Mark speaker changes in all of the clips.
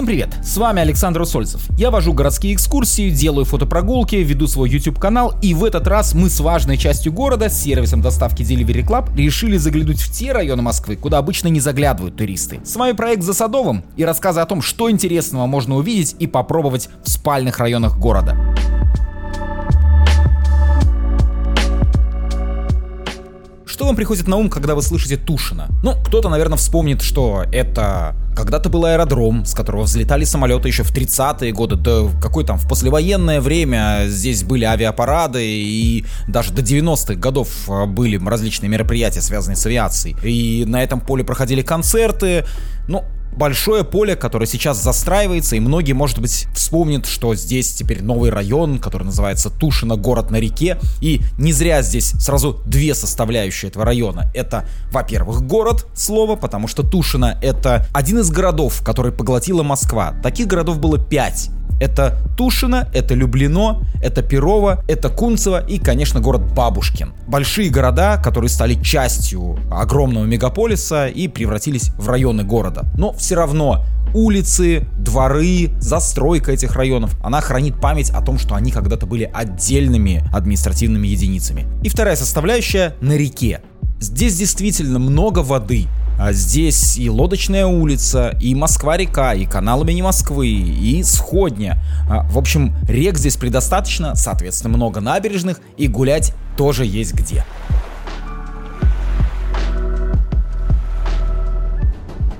Speaker 1: Всем привет, с вами Александр Усольцев. Я вожу городские экскурсии, делаю фотопрогулки, веду свой YouTube канал и в этот раз мы с важной частью города, с сервисом доставки Delivery Club, решили заглянуть в те районы Москвы, куда обычно не заглядывают туристы. С вами проект «За Садовым» и рассказы о том, что интересного можно увидеть и попробовать в спальных районах города. Что вам приходит на ум, когда вы слышите Тушина? Ну, кто-то, наверное, вспомнит, что это когда-то был аэродром, с которого взлетали самолеты еще в 30-е годы, да какой там, в послевоенное время здесь были авиапарады, и даже до 90-х годов а, были различные мероприятия, связанные с авиацией. И на этом поле проходили концерты, ну, большое поле, которое сейчас застраивается, и многие, может быть, вспомнят, что здесь теперь новый район, который называется Тушино, город на реке, и не зря здесь сразу две составляющие этого района. Это, во-первых, город, слово, потому что Тушино — это один из городов, который поглотила Москва. Таких городов было пять. Это Тушино, это Люблино, это Перово, это Кунцево и, конечно, город Бабушкин. Большие города, которые стали частью огромного мегаполиса и превратились в районы города. Но все равно улицы, дворы, застройка этих районов, она хранит память о том, что они когда-то были отдельными административными единицами. И вторая составляющая — на реке. Здесь действительно много воды, а здесь и Лодочная улица, и Москва-река, и канал имени Москвы, и Сходня. А, в общем, рек здесь предостаточно, соответственно, много набережных, и гулять тоже есть где.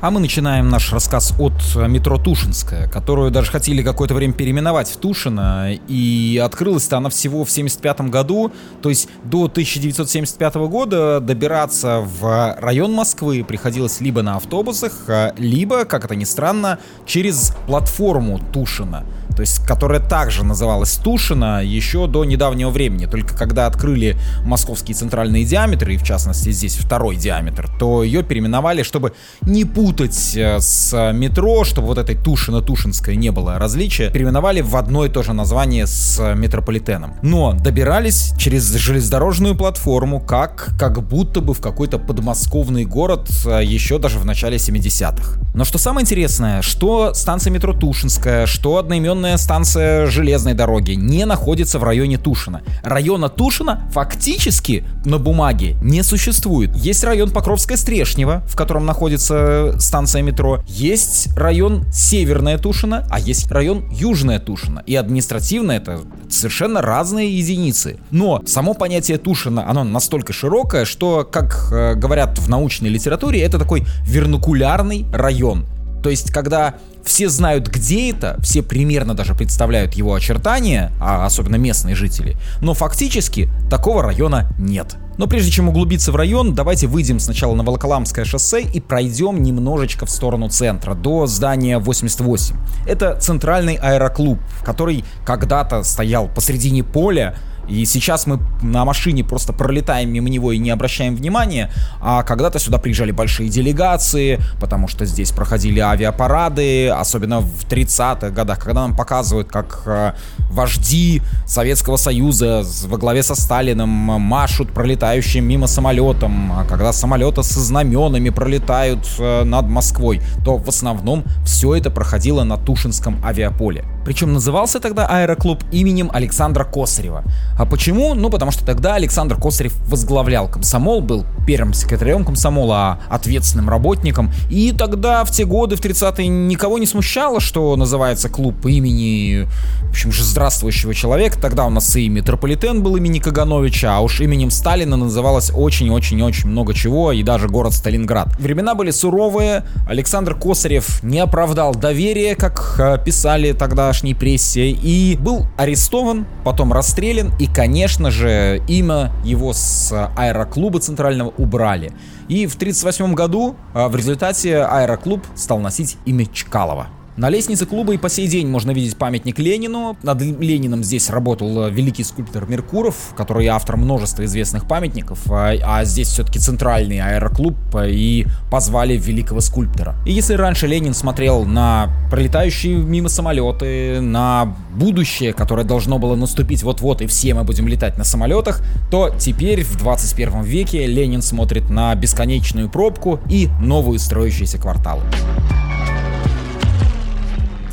Speaker 1: А мы начинаем наш рассказ от метро Тушинская, которую даже хотели какое-то время переименовать в Тушино, и открылась-то она всего в 75 году, то есть до 1975 года добираться в район Москвы приходилось либо на автобусах, а, либо, как это ни странно, через платформу Тушина то есть которая также называлась Тушина еще до недавнего времени. Только когда открыли московские центральные диаметры, и в частности здесь второй диаметр, то ее переименовали, чтобы не путать э, с метро, чтобы вот этой Тушино-Тушинская не было различия, переименовали в одно и то же название с метрополитеном. Но добирались через железнодорожную платформу, как, как будто бы в какой-то подмосковный город э, еще даже в начале 70-х. Но что самое интересное, что станция метро Тушинская, что одноименная главная станция железной дороги не находится в районе Тушина. Района Тушина фактически на бумаге не существует. Есть район Покровская Стрешнева, в котором находится станция метро. Есть район Северная Тушина, а есть район Южная Тушина. И административно это совершенно разные единицы. Но само понятие Тушина, оно настолько широкое, что, как э, говорят в научной литературе, это такой вернукулярный район. То есть, когда все знают, где это, все примерно даже представляют его очертания, а особенно местные жители, но фактически такого района нет. Но прежде чем углубиться в район, давайте выйдем сначала на Волоколамское шоссе и пройдем немножечко в сторону центра, до здания 88. Это центральный аэроклуб, который когда-то стоял посредине поля, и сейчас мы на машине просто пролетаем мимо него и не обращаем внимания, а когда-то сюда приезжали большие делегации, потому что здесь проходили авиапарады, особенно в 30-х годах, когда нам показывают, как э, вожди Советского Союза во главе со Сталиным машут пролетающим мимо самолетом, а когда самолеты со знаменами пролетают э, над Москвой, то в основном все это проходило на Тушинском авиаполе. Причем назывался тогда аэроклуб именем Александра Косарева. А почему? Ну, потому что тогда Александр Косарев возглавлял комсомол, был первым секретарем комсомола, а ответственным работником. И тогда, в те годы, в 30-е, никого не смущало, что называется клуб имени, в общем же, здравствующего человека. Тогда у нас и метрополитен был имени Кагановича, а уж именем Сталина называлось очень-очень-очень много чего, и даже город Сталинград. Времена были суровые, Александр Косарев не оправдал доверия, как э, писали тогда тогдашней прессе и был арестован, потом расстрелян и, конечно же, имя его с аэроклуба центрального убрали. И в 1938 году а, в результате аэроклуб стал носить имя Чкалова. На лестнице клуба и по сей день можно видеть памятник Ленину. Над Лениным здесь работал э, великий скульптор Меркуров, который автор множества известных памятников, а, а здесь все-таки центральный аэроклуб, э, и позвали великого скульптора. И если раньше Ленин смотрел на пролетающие мимо самолеты, на будущее, которое должно было наступить вот-вот, и все мы будем летать на самолетах, то теперь в 21 веке Ленин смотрит на бесконечную пробку и новые строящиеся кварталы.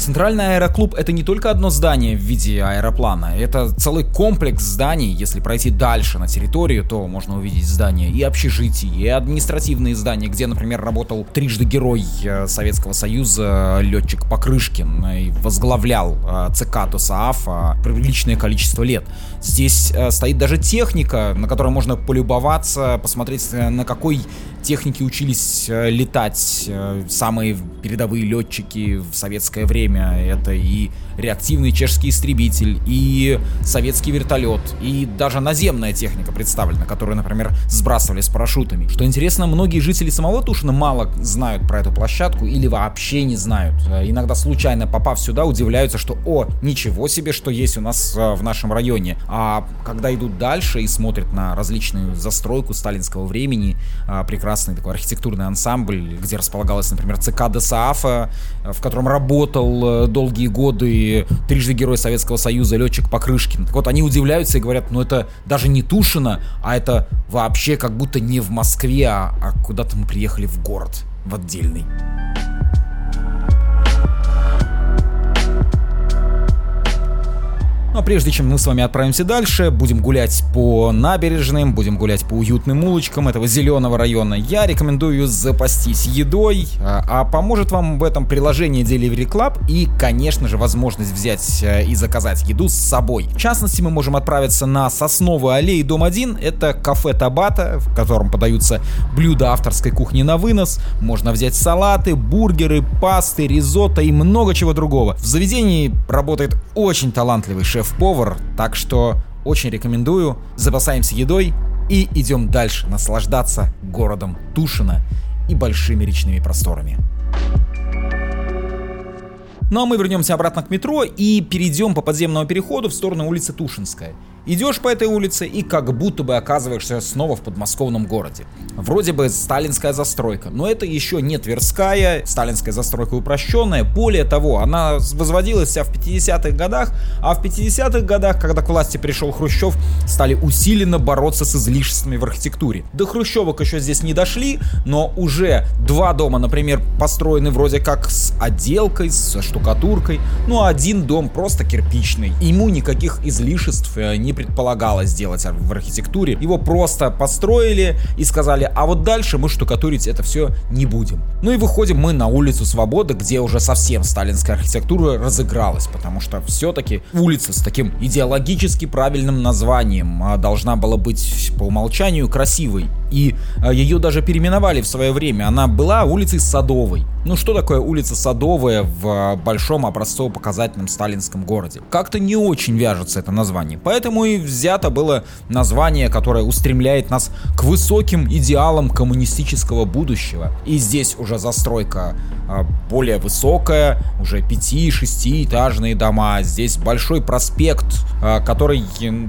Speaker 1: Центральный аэроклуб это не только одно здание в виде аэроплана, это целый комплекс зданий. Если пройти дальше на территорию, то можно увидеть здания и общежитий, и административные здания, где, например, работал трижды герой э, Советского Союза летчик Покрышкин и возглавлял э, ЦК ТОСААФ приличное количество лет. Здесь э, стоит даже техника, на которой можно полюбоваться, посмотреть, на какой технике учились летать самые передовые летчики в советское время. Это и реактивный чешский истребитель, и советский вертолет, и даже наземная техника представлена, которую, например, сбрасывали с парашютами. Что интересно, многие жители самого Тушина мало знают про эту площадку или вообще не знают. Э, иногда случайно попав сюда, удивляются, что «О, ничего себе, что есть у нас э, в нашем районе». А когда идут дальше и смотрят на различную застройку сталинского времени, э, прекрасный такой архитектурный ансамбль, где располагалась, например, ЦК ДСАФа, в котором работал долгие годы трижды герой Советского Союза, летчик Покрышкин. Так вот, они удивляются и говорят, ну это даже не Тушино, а это вообще как будто не в Москве, а, а куда-то мы приехали в город, в отдельный. Но прежде чем мы с вами отправимся дальше, будем гулять по набережным, будем гулять по уютным улочкам этого зеленого района, я рекомендую запастись едой, а, а поможет вам в этом приложение Delivery Club и, конечно же, возможность взять э, и заказать еду с собой. В частности, мы можем отправиться на Сосновую аллею, дом 1, это кафе Табата, в котором подаются блюда авторской кухни на вынос, можно взять салаты, бургеры, пасты, ризотто и много чего другого. В заведении работает очень талантливый шеф шеф-повар, так что очень рекомендую. Запасаемся едой и идем дальше наслаждаться городом Тушино и большими речными просторами. Ну а мы вернемся обратно к метро и перейдем по подземному переходу в сторону улицы Тушинская. Идешь по этой улице и как будто бы оказываешься снова в подмосковном городе. Вроде бы сталинская застройка, но это еще не Тверская, сталинская застройка упрощенная. Более того, она возводилась вся в 50-х годах, а в 50-х годах, когда к власти пришел Хрущев, стали усиленно бороться с излишествами в архитектуре. До Хрущевок еще здесь не дошли, но уже два дома, например, построены вроде как с отделкой, со штукатуркой, ну а один дом просто кирпичный. Ему никаких излишеств э, не предполагалось сделать в архитектуре. Его просто построили и сказали, а вот дальше мы штукатурить это все не будем. Ну и выходим мы на улицу Свободы, где уже совсем сталинская архитектура разыгралась, потому что все-таки улица с таким идеологически правильным названием а, должна была быть по умолчанию красивой. И а, ее даже переименовали в свое время. Она была улицей Садовой. Ну что такое улица Садовая в а, большом образцово-показательном сталинском городе? Как-то не очень вяжется это название. Поэтому и взято было название, которое устремляет нас к высоким идеалам коммунистического будущего. И здесь уже застройка а, более высокая, уже 5-6 этажные дома. Здесь большой проспект, который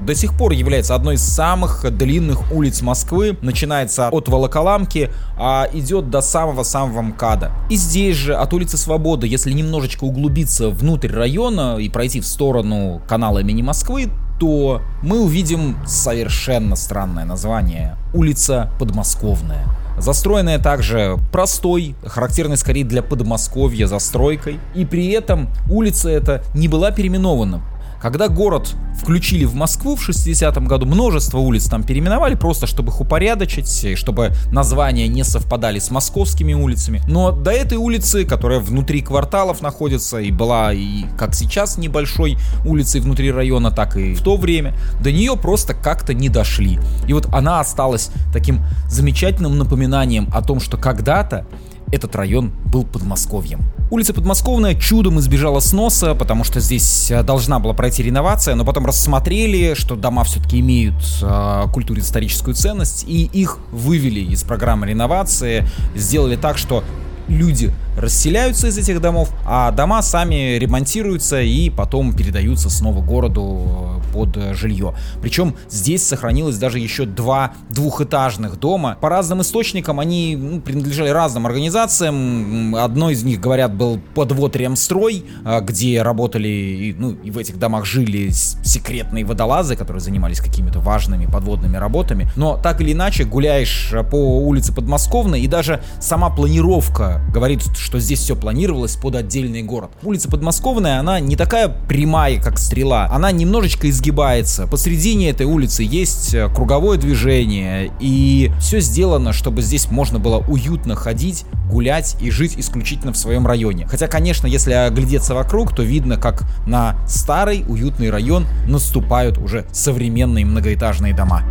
Speaker 1: до сих пор является одной из самых длинных улиц Москвы. Начинается от Волоколамки, а идет до самого-самого МКАДа. И здесь же от улицы Свободы, если немножечко углубиться внутрь района и пройти в сторону канала имени Москвы, то мы увидим совершенно странное название. Улица Подмосковная. Застроенная также простой, характерной скорее для Подмосковья застройкой. И при этом улица эта не была переименована. Когда город включили в Москву в 60-м году, множество улиц там переименовали, просто чтобы их упорядочить, чтобы названия не совпадали с московскими улицами. Но до этой улицы, которая внутри кварталов находится и была и как сейчас небольшой улицей внутри района, так и в то время, до нее просто как-то не дошли. И вот она осталась таким замечательным напоминанием о том, что когда-то этот район был Подмосковьем. Улица Подмосковная чудом избежала сноса, потому что здесь э, должна была пройти реновация, но потом рассмотрели, что дома все-таки имеют э, культурно-историческую ценность, и их вывели из программы реновации, сделали так, что люди расселяются из этих домов, а дома сами ремонтируются и потом передаются снова городу э, под э, жилье. Причем здесь сохранилось даже еще два двухэтажных дома. По разным источникам они ну, принадлежали разным организациям. Одно из них, говорят, был подвод Ремстрой, э, где работали, ну и в этих домах жили секретные водолазы, которые занимались какими-то важными подводными работами. Но так или иначе, гуляешь по улице Подмосковной, и даже сама планировка говорит, что здесь все планировалось под отдельный город. Улица Подмосковная, она не такая прямая, как стрела, она немножечко изгибается. Посредине этой улицы есть э, круговое движение, и все сделано, чтобы здесь можно было уютно ходить, гулять и жить исключительно в своем районе. Хотя, конечно, если оглядеться вокруг, то видно, как на старый уютный район наступают уже современные многоэтажные дома.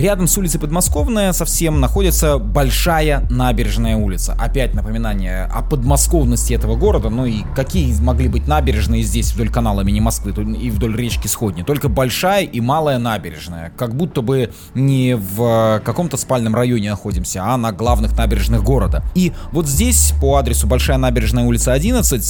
Speaker 1: Рядом с улицей Подмосковная совсем находится Большая набережная улица. Опять напоминание о подмосковности этого города. Ну и какие могли быть набережные здесь вдоль канала имени Москвы и вдоль речки Сходни? Только Большая и Малая набережная. Как будто бы не в каком-то спальном районе находимся, а на главных набережных города. И вот здесь по адресу Большая набережная улица 11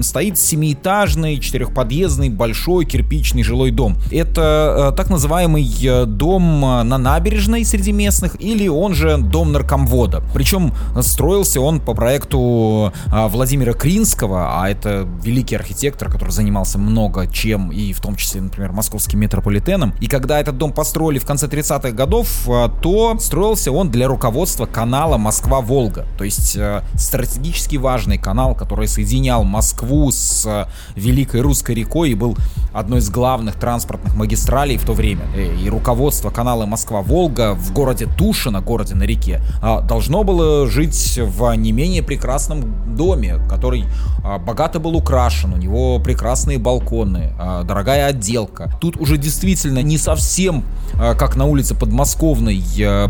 Speaker 1: стоит семиэтажный, четырехподъездный, большой кирпичный жилой дом. Это э, так называемый э, дом на набережной среди местных, или он же дом наркомвода. Причем строился он по проекту а, Владимира Кринского, а это великий архитектор, который занимался много чем, и в том числе, например, московским метрополитеном. И когда этот дом построили в конце 30-х годов, а, то строился он для руководства канала Москва-Волга. То есть а, стратегически важный канал, который соединял Москву с Великой Русской рекой и был одной из главных транспортных магистралей в то время. Э, и руководство канала Москва Волга в городе Тушино, городе на реке, а, должно было жить в не менее прекрасном доме, который а, богато был украшен, у него прекрасные балконы, а, дорогая отделка. Тут уже действительно не совсем как на улице Подмосковной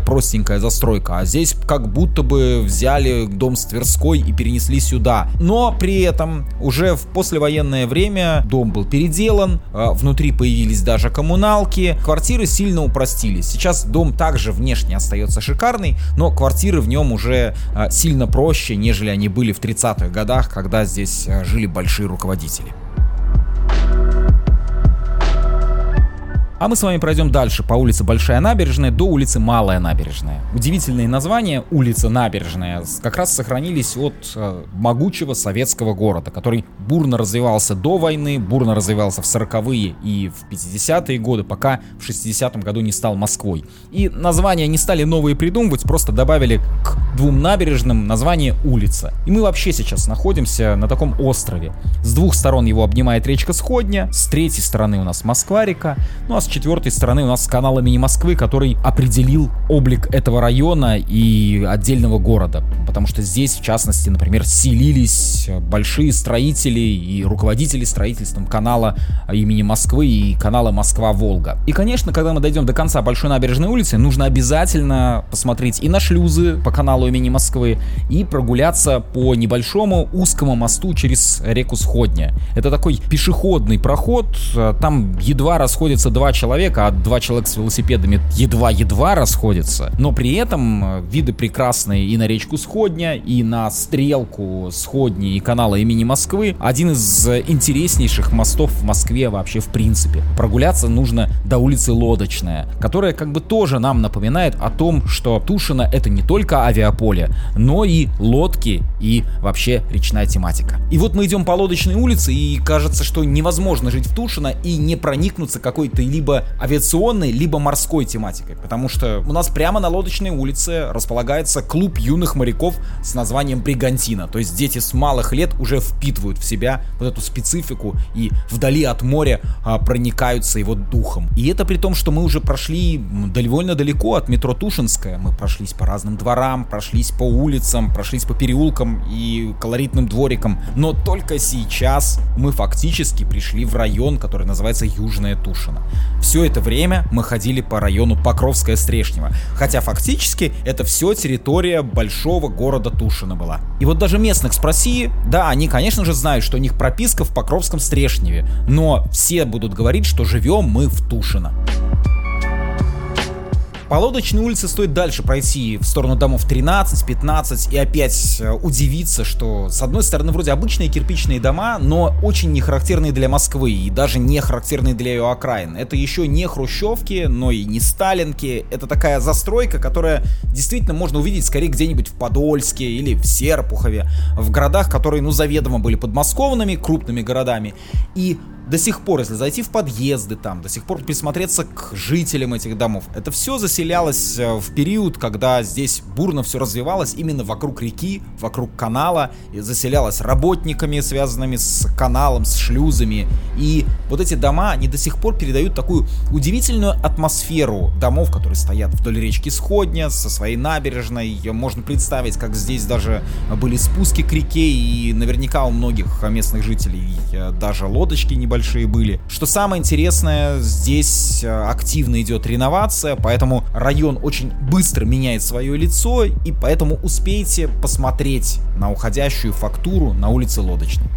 Speaker 1: простенькая застройка, а здесь как будто бы взяли дом с Тверской и перенесли сюда. Но при этом уже в послевоенное время дом был переделан, внутри появились даже коммуналки, квартиры сильно упростились. Сейчас дом также внешне остается шикарный, но квартиры в нем уже а, сильно проще, нежели они были в 30-х годах, когда здесь а, жили большие руководители. А мы с вами пройдем дальше по улице Большая Набережная до улицы Малая Набережная. Удивительные названия улица Набережная как раз сохранились от э, могучего советского города, который бурно развивался до войны, бурно развивался в 40-е и в 50-е годы, пока в 60-м году не стал Москвой. И названия не стали новые придумывать, просто добавили к двум набережным название улица. И мы вообще сейчас находимся на таком острове. С двух сторон его обнимает речка Сходня, с третьей стороны у нас Москва-река, ну а с четвертой стороны у нас канал имени Москвы, который определил облик этого района и отдельного города. Потому что здесь, в частности, например, селились большие строители и руководители строительством канала имени Москвы и канала Москва-Волга. И, конечно, когда мы дойдем до конца Большой набережной улицы, нужно обязательно посмотреть и на шлюзы по каналу имени Москвы, и прогуляться по небольшому узкому мосту через реку Сходня. Это такой пешеходный проход, там едва расходятся два человека, а два человека с велосипедами едва-едва расходятся. Но при этом э, виды прекрасные и на речку Сходня, и на стрелку Сходни и канала имени Москвы. Один из интереснейших мостов в Москве вообще в принципе. Прогуляться нужно до улицы Лодочная, которая как бы тоже нам напоминает о том, что Тушино это не только авиаполе, но и лодки и вообще речная тематика. И вот мы идем по Лодочной улице, и кажется, что невозможно жить в Тушино и не проникнуться какой-то либо либо авиационной, либо морской тематикой. Потому что у нас прямо на лодочной улице располагается клуб юных моряков с названием Бригантина. То есть дети с малых лет уже впитывают в себя вот эту специфику и вдали от моря а, проникаются его духом. И это при том, что мы уже прошли довольно далеко от метро Тушинская. Мы прошлись по разным дворам, прошлись по улицам, прошлись по переулкам и колоритным дворикам. Но только сейчас мы фактически пришли в район, который называется Южная Тушина. Все это время мы ходили по району Покровская-Стрешнева, хотя фактически это все территория большого города Тушино была. И вот даже местных спроси, да, они, конечно же, знают, что у них прописка в Покровском-Стрешневе, но все будут говорить, что живем мы в Тушино. По лодочной улице стоит дальше пройти в сторону домов 13, 15 и опять э, удивиться, что с одной стороны вроде обычные кирпичные дома, но очень не характерные для Москвы и даже не характерные для ее окраин. Это еще не хрущевки, но и не сталинки. Это такая застройка, которая действительно можно увидеть скорее где-нибудь в Подольске или в Серпухове, в городах, которые, ну, заведомо были подмосковными, крупными городами. И до сих пор, если зайти в подъезды там, до сих пор присмотреться к жителям этих домов, это все заселялось э, в период, когда здесь бурно все развивалось именно вокруг реки, вокруг канала, и заселялось работниками, связанными с каналом, с шлюзами. И вот эти дома, они до сих пор передают такую удивительную атмосферу домов, которые стоят вдоль речки Сходня, со своей набережной. Можно представить, как здесь даже были спуски к реке, и наверняка у многих местных жителей э, даже лодочки не небольшие были. Что самое интересное, здесь э, активно идет реновация, поэтому район очень быстро меняет свое лицо, и поэтому успейте посмотреть на уходящую фактуру на улице Лодочной.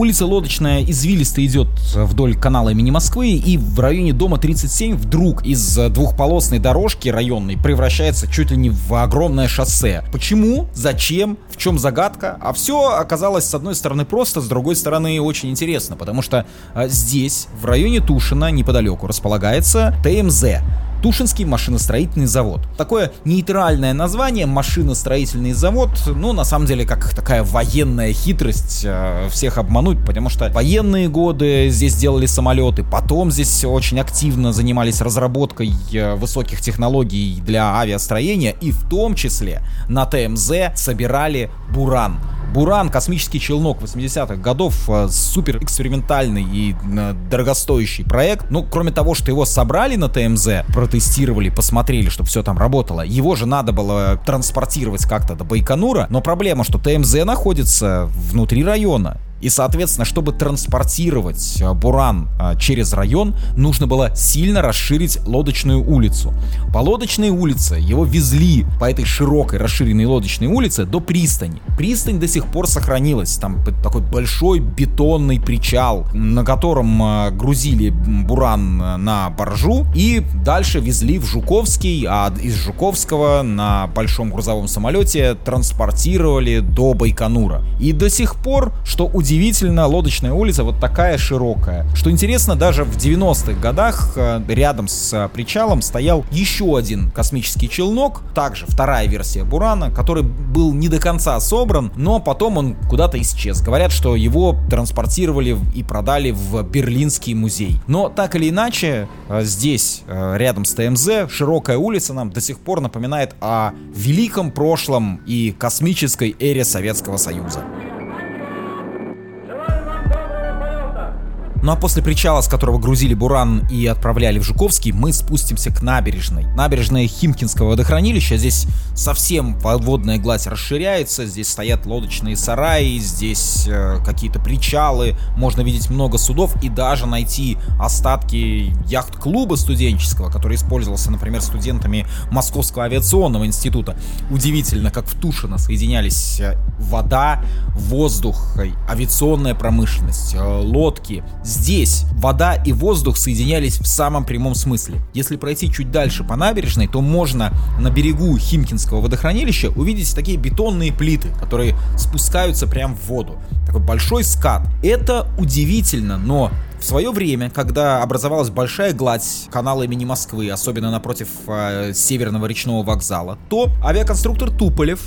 Speaker 1: Улица Лодочная извилисто идет вдоль канала имени Москвы, и в районе дома 37 вдруг из двухполосной дорожки районной превращается чуть ли не в огромное шоссе. Почему? Зачем? В чем загадка? А все оказалось с одной стороны просто, с другой стороны очень интересно, потому что а, здесь, в районе Тушина, неподалеку, располагается ТМЗ Тушинский машиностроительный завод. Такое нейтральное название, машиностроительный завод, ну, на самом деле, как такая военная хитрость э, всех обмануть, потому что военные годы здесь делали самолеты, потом здесь очень активно занимались разработкой э, высоких технологий для авиастроения, и в том числе на ТМЗ собирали буран. Буран, космический челнок 80-х годов, э, супер экспериментальный и э, дорогостоящий проект. Ну, кроме того, что его собрали на ТМЗ, протестировали, посмотрели, чтобы все там работало, его же надо было транспортировать как-то до Байконура, но проблема, что ТМЗ находится внутри района. И, соответственно, чтобы транспортировать э, Буран э, через район, нужно было сильно расширить лодочную улицу. По лодочной улице его везли по этой широкой расширенной лодочной улице до пристани. Пристань до сих пор сохранилась. Там такой большой бетонный причал, на котором э, грузили Буран на баржу и дальше везли в Жуковский, а из Жуковского на большом грузовом самолете транспортировали до Байконура. И до сих пор, что удивительно, удивительно, лодочная улица вот такая широкая. Что интересно, даже в 90-х годах э, рядом с э, причалом стоял еще один космический челнок, также вторая версия Бурана, который был не до конца собран, но потом он куда-то исчез. Говорят, что его транспортировали и продали в Берлинский музей. Но так или иначе, э, здесь, рядом с ТМЗ, широкая улица нам до сих пор напоминает о великом прошлом и космической эре Советского Союза. Ну а после причала, с которого грузили Буран и отправляли в Жуковский, мы спустимся к набережной. Набережная Химкинского водохранилища. Здесь совсем подводная гладь расширяется, здесь стоят лодочные сараи, здесь э, какие-то причалы, можно видеть много судов и даже найти остатки яхт-клуба студенческого, который использовался, например, студентами Московского авиационного института. Удивительно, как в Тушино соединялись э, вода, воздух, э, авиационная промышленность, э, лодки, Здесь вода и воздух соединялись в самом прямом смысле. Если пройти чуть дальше по набережной, то можно на берегу Химкинского водохранилища увидеть такие бетонные плиты, которые спускаются прямо в воду. Такой большой скат. Это удивительно, но в свое время, когда образовалась большая гладь канала имени Москвы, особенно напротив э, северного речного вокзала, то авиаконструктор Туполев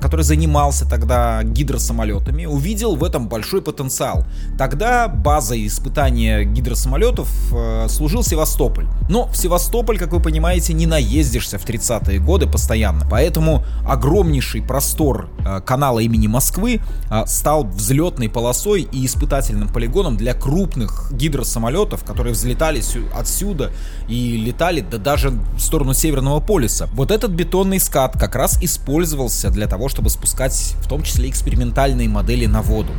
Speaker 1: который занимался тогда гидросамолетами, увидел в этом большой потенциал. Тогда базой испытания гидросамолетов э, служил Севастополь. Но в Севастополь, как вы понимаете, не наездишься в 30-е годы постоянно. Поэтому огромнейший простор э, канала имени Москвы э, стал взлетной полосой и испытательным полигоном для крупных гидросамолетов, которые взлетали отсюда и летали да даже в сторону Северного полюса. Вот этот бетонный скат как раз использовался для того, чтобы спускать в том числе экспериментальные модели на воду.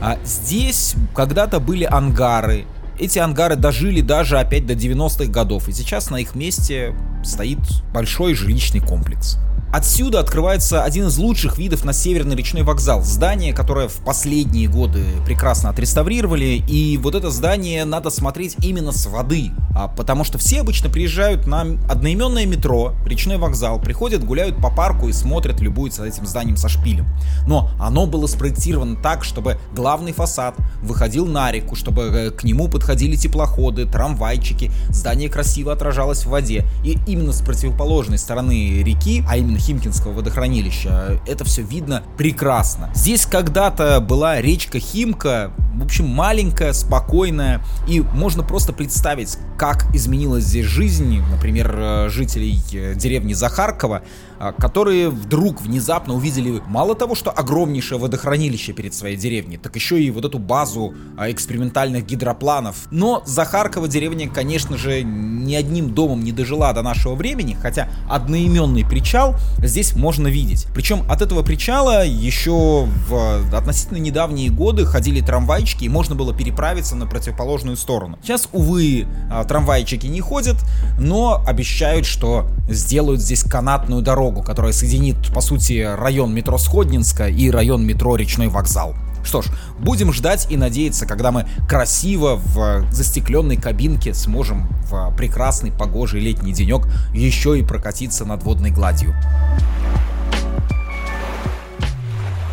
Speaker 1: А здесь когда-то были ангары. Эти ангары дожили даже опять до 90-х годов, и сейчас на их месте стоит большой жилищный комплекс. Отсюда открывается один из лучших видов на Северный речной вокзал. Здание, которое в последние годы прекрасно отреставрировали. И вот это здание надо смотреть именно с воды. А, потому что все обычно приезжают на одноименное метро, речной вокзал, приходят, гуляют по парку и смотрят, любуются этим зданием со шпилем. Но оно было спроектировано так, чтобы главный фасад выходил на реку, чтобы э, к нему подходили теплоходы, трамвайчики, здание красиво отражалось в воде. И именно с противоположной стороны реки, а именно Химкинского водохранилища. Это все видно прекрасно. Здесь когда-то была речка Химка, в общем, маленькая, спокойная, и можно просто представить, как изменилась здесь жизнь, например, э, жителей э, деревни Захаркова, которые вдруг внезапно увидели мало того, что огромнейшее водохранилище перед своей деревней, так еще и вот эту базу а, экспериментальных гидропланов. Но Захаркова деревня, конечно же, ни одним домом не дожила до нашего времени, хотя одноименный причал здесь можно видеть. Причем от этого причала еще в относительно недавние годы ходили трамвайчики и можно было переправиться на противоположную сторону. Сейчас, увы, а, трамвайчики не ходят, но обещают, что сделают здесь канатную дорогу, которая соединит, по сути, район метро Сходнинска и район метро Речной вокзал. Что ж, будем ждать и надеяться, когда мы красиво в застекленной кабинке сможем в прекрасный погожий летний денек еще и прокатиться над водной гладью.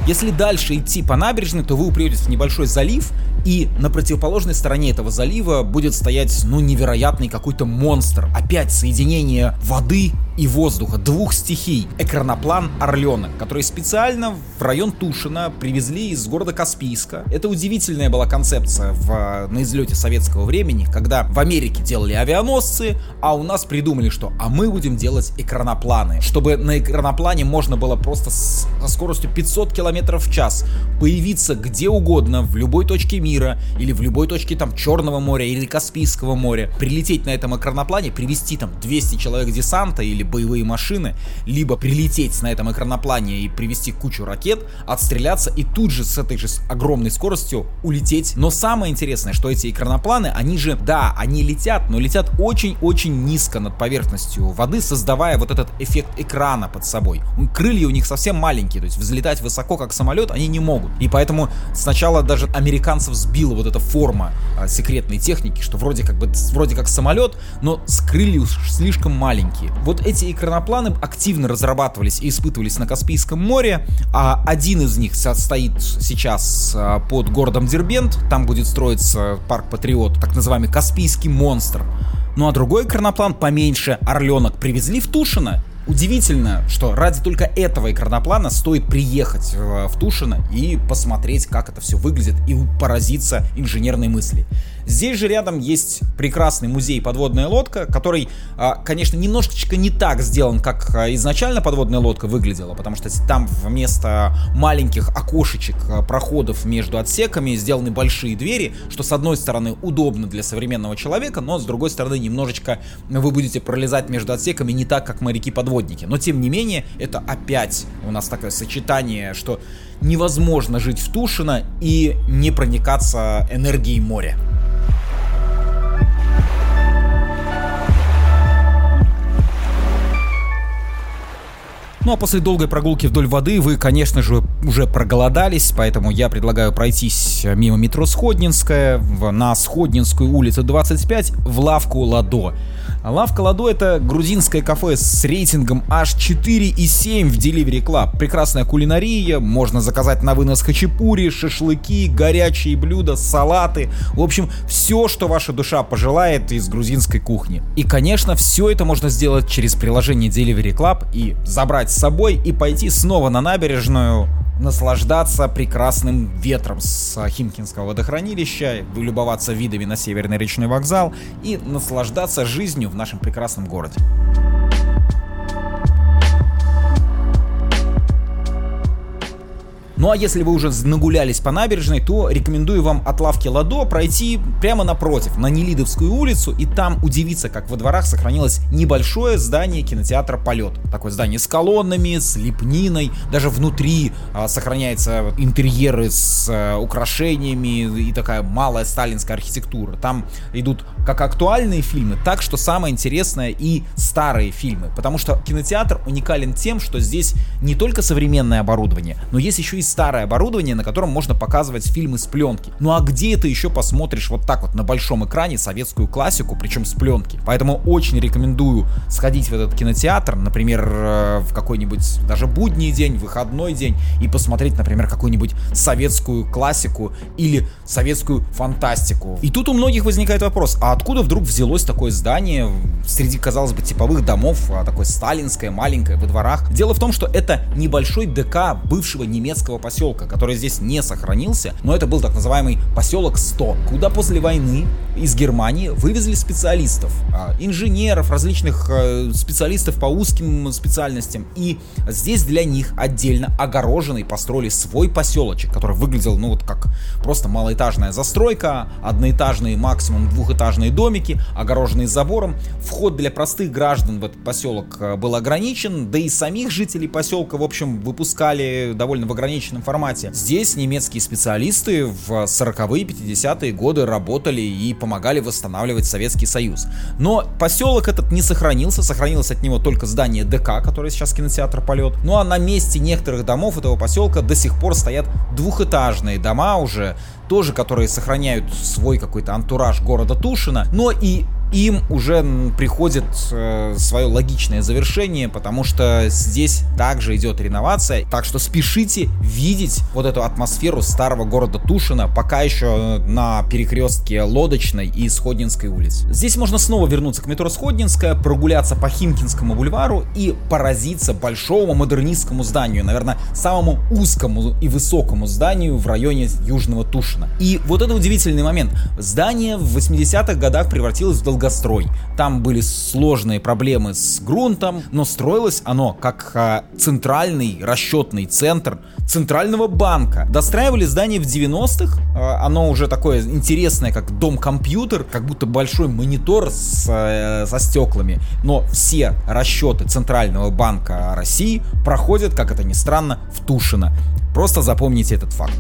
Speaker 1: Если дальше идти по набережной, то вы упретесь в небольшой залив, и на противоположной стороне этого залива будет стоять, ну, невероятный какой-то монстр. Опять соединение воды и воздуха, двух стихий. Экраноплан Орленок, который специально в район Тушина привезли из города Каспийска. Это удивительная была концепция в, на излете советского времени, когда в Америке делали авианосцы, а у нас придумали, что а мы будем делать экранопланы, чтобы на экраноплане можно было просто с, со скоростью 500 км в час появиться где угодно, в любой точке мира, или в любой точке там Черного моря или Каспийского моря, прилететь на этом экраноплане, привести там 200 человек десанта или боевые машины, либо прилететь на этом экраноплане и привести кучу ракет, отстреляться и тут же с этой же огромной скоростью улететь. Но самое интересное, что эти экранопланы, они же, да, они летят, но летят очень-очень низко над поверхностью воды, создавая вот этот эффект экрана под собой. Крылья у них совсем маленькие, то есть взлетать высоко, как самолет, они не могут. И поэтому сначала даже американцев сбила вот эта форма а, секретной техники, что вроде как бы вроде как самолет, но с крылья слишком маленькие. Вот эти экранопланы активно разрабатывались и испытывались на Каспийском море. А один из них стоит сейчас а, под городом Дербент. Там будет строиться парк Патриот, так называемый Каспийский монстр. Ну а другой экраноплан поменьше, Орленок, привезли в Тушино Удивительно, что ради только этого экраноплана стоит приехать в, Тушино и посмотреть, как это все выглядит, и поразиться инженерной мысли. Здесь же рядом есть прекрасный музей подводная лодка, который, а, конечно, немножечко не так сделан, как а, изначально подводная лодка выглядела, потому что там вместо маленьких окошечек, а, проходов между отсеками сделаны большие двери, что с одной стороны удобно для современного человека, но с другой стороны немножечко вы будете пролезать между отсеками не так, как моряки-подводники. Но тем не менее, это опять у нас такое сочетание, что невозможно жить в Тушино и не проникаться энергией моря. Ну а после долгой прогулки вдоль воды вы, конечно же, уже проголодались, поэтому я предлагаю пройтись мимо метро Сходнинская на Сходнинскую улицу 25 в лавку Ладо. Лавка Ладо это грузинское кафе с рейтингом аж 4,7 в Delivery Club. Прекрасная кулинария, можно заказать на вынос хачапури, шашлыки, горячие блюда, салаты. В общем, все, что ваша душа пожелает из грузинской кухни. И, конечно, все это можно сделать через приложение Delivery Club и забрать с собой и пойти снова на набережную, наслаждаться прекрасным ветром с Химкинского водохранилища, любоваться видами на Северный речной вокзал и наслаждаться жизнью в нашем прекрасном городе. Ну а если вы уже нагулялись по набережной, то рекомендую вам от лавки Ладо пройти прямо напротив, на Нелидовскую улицу, и там удивиться, как во дворах сохранилось небольшое здание кинотеатра «Полет». Такое здание с колоннами, с лепниной, даже внутри а, сохраняются интерьеры с а, украшениями и такая малая сталинская архитектура. Там идут как актуальные фильмы, так что самое интересное и старые фильмы, потому что кинотеатр уникален тем, что здесь не только современное оборудование, но есть еще и старое оборудование, на котором можно показывать фильмы с пленки. Ну а где ты еще посмотришь вот так вот на большом экране советскую классику, причем с пленки? Поэтому очень рекомендую сходить в этот кинотеатр, например, э, в какой-нибудь даже будний день, выходной день, и посмотреть, например, какую-нибудь советскую классику или советскую фантастику. И тут у многих возникает вопрос, а откуда вдруг взялось такое здание среди, казалось бы, типовых домов, а такое сталинское, маленькое, во дворах? Дело в том, что это небольшой ДК бывшего немецкого поселка, который здесь не сохранился, но это был так называемый поселок 100, куда после войны из Германии вывезли специалистов, а, инженеров, различных э, специалистов по узким специальностям. И здесь для них отдельно огороженный построили свой поселочек, который выглядел, ну вот как просто малоэтажная застройка, одноэтажные, максимум двухэтажные домики, огороженные забором. Вход для простых граждан в этот поселок э, был ограничен, да и самих жителей поселка, в общем, выпускали довольно в ограниченном формате. Здесь немецкие специалисты в 40-е, 50-е годы работали и помогали восстанавливать Советский Союз. Но поселок этот не сохранился, сохранилось от него только здание ДК, которое сейчас кинотеатр Полет. Ну а на месте некоторых домов этого поселка до сих пор стоят двухэтажные дома уже, тоже которые сохраняют свой какой-то антураж города Тушина, но и им уже приходит э, свое логичное завершение, потому что здесь также идет реновация. Так что спешите видеть вот эту атмосферу старого города Тушина, пока еще на перекрестке Лодочной и Сходнинской улиц. Здесь можно снова вернуться к метро Сходнинская, прогуляться по Химкинскому бульвару и поразиться большому модернистскому зданию, наверное, самому узкому и высокому зданию в районе Южного Тушина. И вот это удивительный момент. Здание в 80-х годах превратилось в долгосрочное долгострой. Там были сложные проблемы с грунтом, но строилось оно как а, центральный расчетный центр центрального банка. Достраивали здание в 90-х, а, оно уже такое интересное, как дом-компьютер, как будто большой монитор с, э, со стеклами. Но все расчеты Центрального банка России проходят, как это ни странно, в Тушино. Просто запомните этот факт.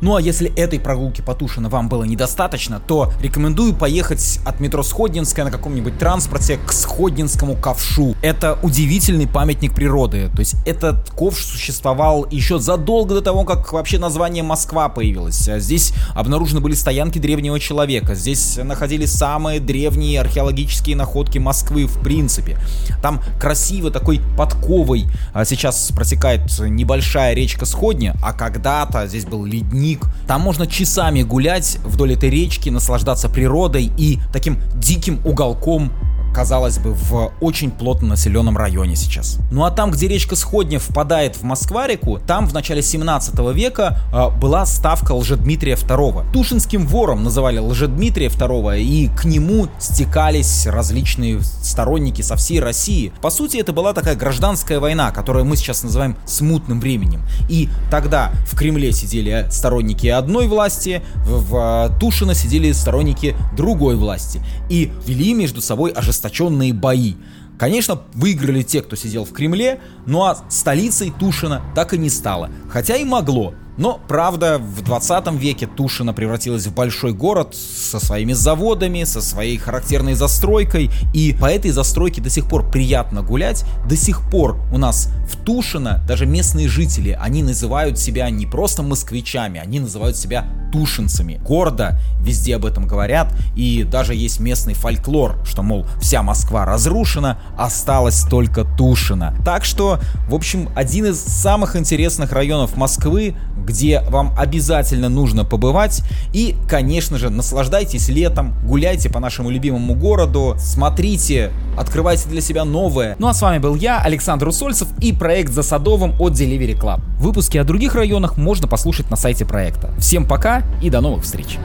Speaker 1: Ну а если этой прогулки по Тушино вам было недостаточно, то рекомендую поехать от метро Сходнинская на каком-нибудь транспорте к Сходнинскому ковшу. Это удивительный памятник природы. То есть этот ковш существовал еще задолго до того, как вообще название Москва появилось. А здесь обнаружены были стоянки древнего человека. Здесь находились самые древние археологические находки Москвы в принципе. Там красиво такой подковой а сейчас протекает небольшая речка Сходня, а когда-то здесь был ледник пикник. Там можно часами гулять вдоль этой речки, наслаждаться природой и таким диким уголком казалось бы, в очень плотно населенном районе сейчас. Ну а там, где речка Сходня впадает в Москва-реку, там в начале 17 века э, была ставка Лжедмитрия II. Тушинским вором называли Лжедмитрия II, и к нему стекались различные сторонники со всей России. По сути, это была такая гражданская война, которую мы сейчас называем смутным временем. И тогда в Кремле сидели сторонники одной власти, в, в Тушино сидели сторонники другой власти. И вели между собой ожесточенные ожесточенные бои. Конечно, выиграли те, кто сидел в Кремле, ну а столицей Тушина так и не стало. Хотя и могло. Но, правда, в 20 веке Тушино превратилась в большой город со своими заводами, со своей характерной застройкой, и по этой застройке до сих пор приятно гулять. До сих пор у нас в Тушино даже местные жители, они называют себя не просто москвичами, они называют себя тушинцами. Гордо везде об этом говорят, и даже есть местный фольклор, что, мол, вся Москва разрушена, осталась только Тушина. Так что, в общем, один из самых интересных районов Москвы, где вам обязательно нужно побывать. И, конечно же, наслаждайтесь летом, гуляйте по нашему любимому городу, смотрите, открывайте для себя новое. Ну а с вами был я, Александр Усольцев и проект «За Садовым» от Delivery Club. Выпуски о других районах можно послушать на сайте проекта. Всем пока и до новых встреч!